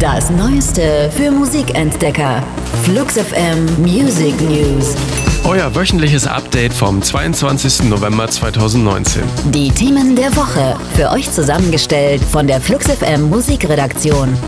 Das Neueste für Musikentdecker. Flux FM Music News. Euer wöchentliches Update vom 22. November 2019. Die Themen der Woche. Für euch zusammengestellt von der Flux FM Musikredaktion.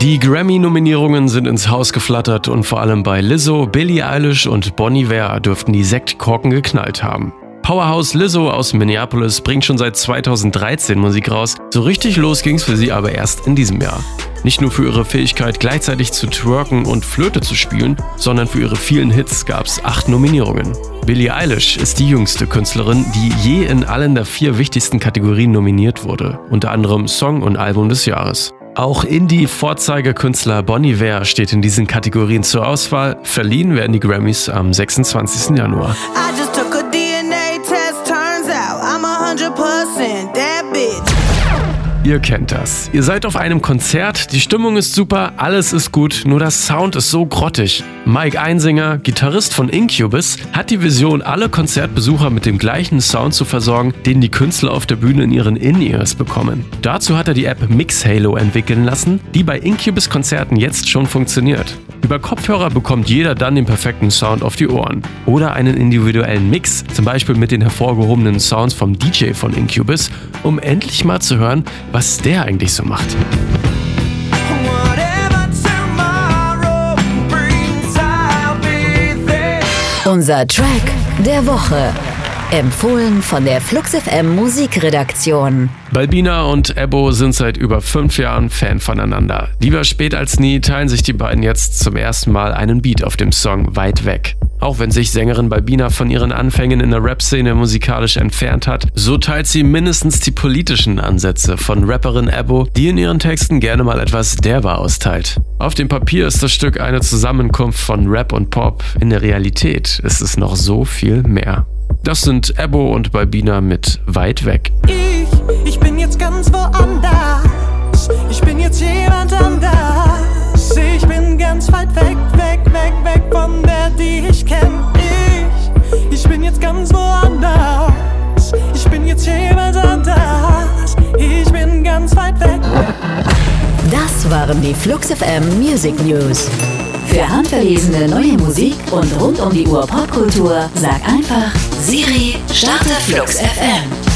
Die Grammy-Nominierungen sind ins Haus geflattert und vor allem bei Lizzo, Billie Eilish und Bonnie Ware dürften die Sektkorken geknallt haben. Powerhouse Lizzo aus Minneapolis bringt schon seit 2013 Musik raus. So richtig los ging's für sie aber erst in diesem Jahr. Nicht nur für ihre Fähigkeit, gleichzeitig zu twerken und Flöte zu spielen, sondern für ihre vielen Hits gab's acht Nominierungen. Billie Eilish ist die jüngste Künstlerin, die je in allen der vier wichtigsten Kategorien nominiert wurde, unter anderem Song und Album des Jahres. Auch Indie-Vorzeigekünstler Bonnie Ware steht in diesen Kategorien zur Auswahl. Verliehen werden die Grammys am 26. Januar. Ihr kennt das. Ihr seid auf einem Konzert, die Stimmung ist super, alles ist gut, nur das Sound ist so grottig. Mike Einsinger, Gitarrist von Incubus, hat die Vision, alle Konzertbesucher mit dem gleichen Sound zu versorgen, den die Künstler auf der Bühne in ihren In-Ears bekommen. Dazu hat er die App Mix Halo entwickeln lassen, die bei Incubus Konzerten jetzt schon funktioniert. Über Kopfhörer bekommt jeder dann den perfekten Sound auf die Ohren. Oder einen individuellen Mix, zum Beispiel mit den hervorgehobenen Sounds vom DJ von Incubus, um endlich mal zu hören, was der eigentlich so macht. Unser Track der Woche. Empfohlen von der FluxFM Musikredaktion. Balbina und Ebo sind seit über fünf Jahren Fan voneinander. Lieber spät als nie teilen sich die beiden jetzt zum ersten Mal einen Beat auf dem Song Weit weg. Auch wenn sich Sängerin Balbina von ihren Anfängen in der Rap-Szene musikalisch entfernt hat, so teilt sie mindestens die politischen Ansätze von Rapperin Ebo, die in ihren Texten gerne mal etwas derber austeilt. Auf dem Papier ist das Stück eine Zusammenkunft von Rap und Pop, in der Realität ist es noch so viel mehr. Das sind Ebo und Balbina mit Weit weg. Ich, ich bin jetzt ganz woanders. Ich bin jetzt jemand anders. Ich bin ganz weit weg, weg, weg, weg von der, die ich kenn. Ich, ich bin jetzt ganz woanders. Ich bin jetzt jemand anders. Ich bin ganz weit weg. Das waren die Flux FM Music News. Für handverlesene neue Musik und rund um die Uhr Popkultur sag einfach Siri, starte Flux FM.